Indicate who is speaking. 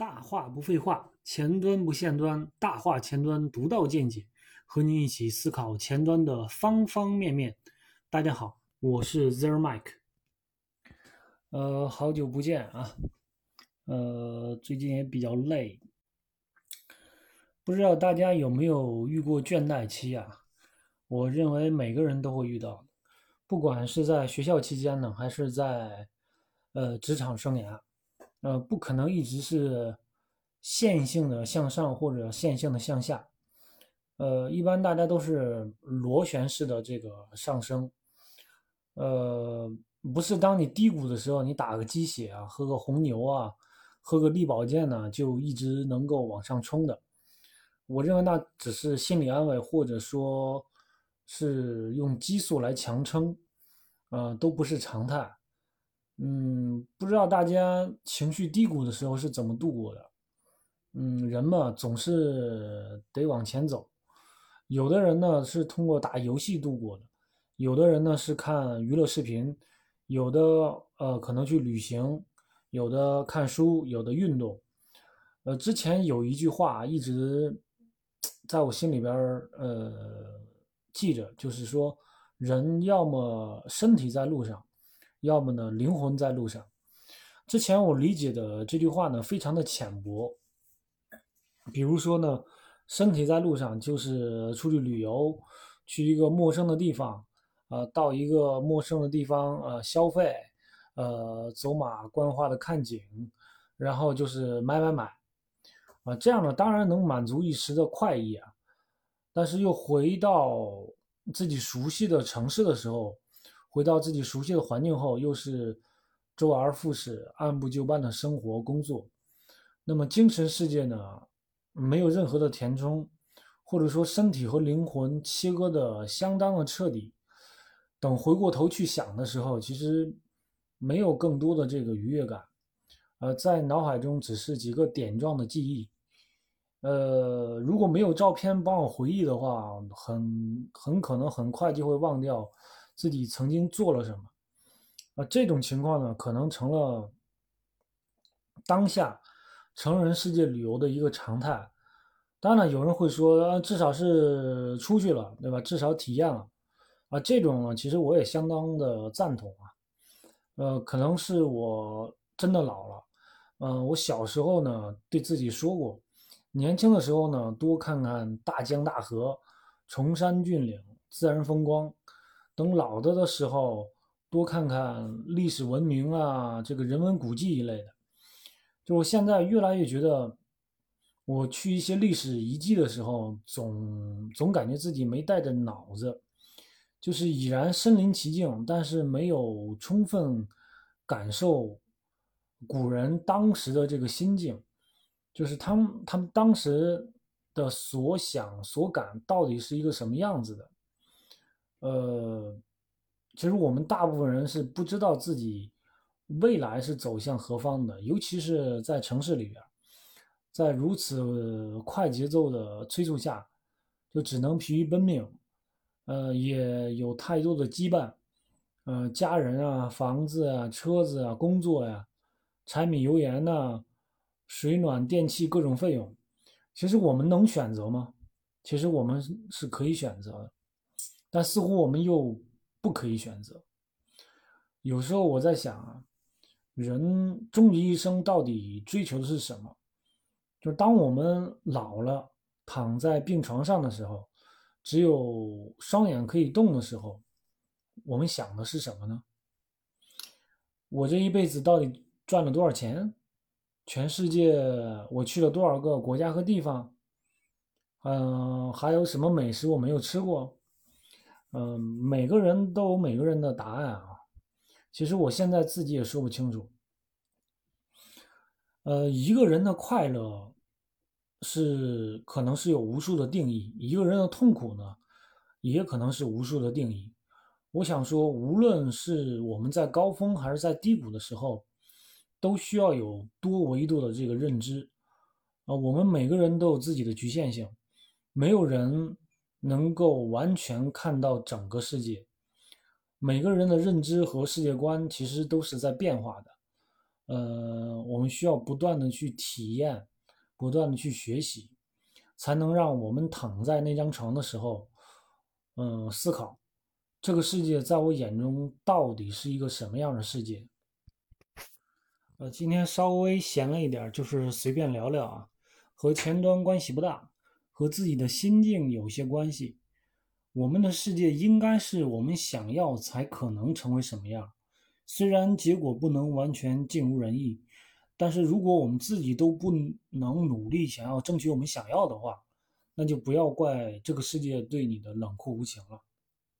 Speaker 1: 大话不废话，前端不限端，大话前端独到见解，和您一起思考前端的方方面面。大家好，我是 Zero Mike。呃，好久不见啊，呃，最近也比较累，不知道大家有没有遇过倦怠期啊？我认为每个人都会遇到，不管是在学校期间呢，还是在呃职场生涯。呃，不可能一直是线性的向上或者线性的向下，呃，一般大家都是螺旋式的这个上升，呃，不是当你低谷的时候，你打个鸡血啊，喝个红牛啊，喝个力保健呢，就一直能够往上冲的。我认为那只是心理安慰，或者说是用激素来强撑，呃，都不是常态。嗯，不知道大家情绪低谷的时候是怎么度过的？嗯，人嘛，总是得往前走。有的人呢是通过打游戏度过的，有的人呢是看娱乐视频，有的呃可能去旅行，有的看书，有的运动。呃，之前有一句话一直在我心里边呃记着，就是说，人要么身体在路上。要么呢，灵魂在路上。之前我理解的这句话呢，非常的浅薄。比如说呢，身体在路上就是出去旅游，去一个陌生的地方，呃，到一个陌生的地方，呃，消费，呃，走马观花的看景，然后就是买买买，啊，这样呢，当然能满足一时的快意啊，但是又回到自己熟悉的城市的时候。回到自己熟悉的环境后，又是周而复始、按部就班的生活工作。那么精神世界呢？没有任何的填充，或者说身体和灵魂切割的相当的彻底。等回过头去想的时候，其实没有更多的这个愉悦感，呃，在脑海中只是几个点状的记忆。呃，如果没有照片帮我回忆的话，很很可能很快就会忘掉。自己曾经做了什么？啊，这种情况呢，可能成了当下成人世界旅游的一个常态。当然，有人会说，啊至少是出去了，对吧？至少体验了。啊，这种呢，其实我也相当的赞同啊。呃，可能是我真的老了。嗯，我小时候呢，对自己说过，年轻的时候呢，多看看大江大河、崇山峻岭、自然风光。等老的的时候，多看看历史文明啊，这个人文古迹一类的。就我现在越来越觉得，我去一些历史遗迹的时候，总总感觉自己没带着脑子，就是已然身临其境，但是没有充分感受古人当时的这个心境，就是他们他们当时的所想所感到底是一个什么样子的。呃，其实我们大部分人是不知道自己未来是走向何方的，尤其是在城市里边，在如此快节奏的催促下，就只能疲于奔命。呃，也有太多的羁绊，呃，家人啊、房子啊、车子啊、工作呀、柴米油盐呐、水暖电器各种费用，其实我们能选择吗？其实我们是可以选择的。但似乎我们又不可以选择。有时候我在想啊，人终其一生到底追求的是什么？就是当我们老了，躺在病床上的时候，只有双眼可以动的时候，我们想的是什么呢？我这一辈子到底赚了多少钱？全世界我去了多少个国家和地方？嗯，还有什么美食我没有吃过？嗯，每个人都有每个人的答案啊。其实我现在自己也说不清楚。呃，一个人的快乐是可能是有无数的定义，一个人的痛苦呢，也可能是无数的定义。我想说，无论是我们在高峰还是在低谷的时候，都需要有多维度的这个认知啊。我们每个人都有自己的局限性，没有人。能够完全看到整个世界，每个人的认知和世界观其实都是在变化的。呃，我们需要不断的去体验，不断的去学习，才能让我们躺在那张床的时候，嗯，思考这个世界在我眼中到底是一个什么样的世界。呃，今天稍微闲了一点，就是随便聊聊啊，和前端关系不大，和自己的心境有些关系。我们的世界应该是我们想要才可能成为什么样。虽然结果不能完全尽如人意，但是如果我们自己都不能努力想要争取我们想要的话，那就不要怪这个世界对你的冷酷无情了。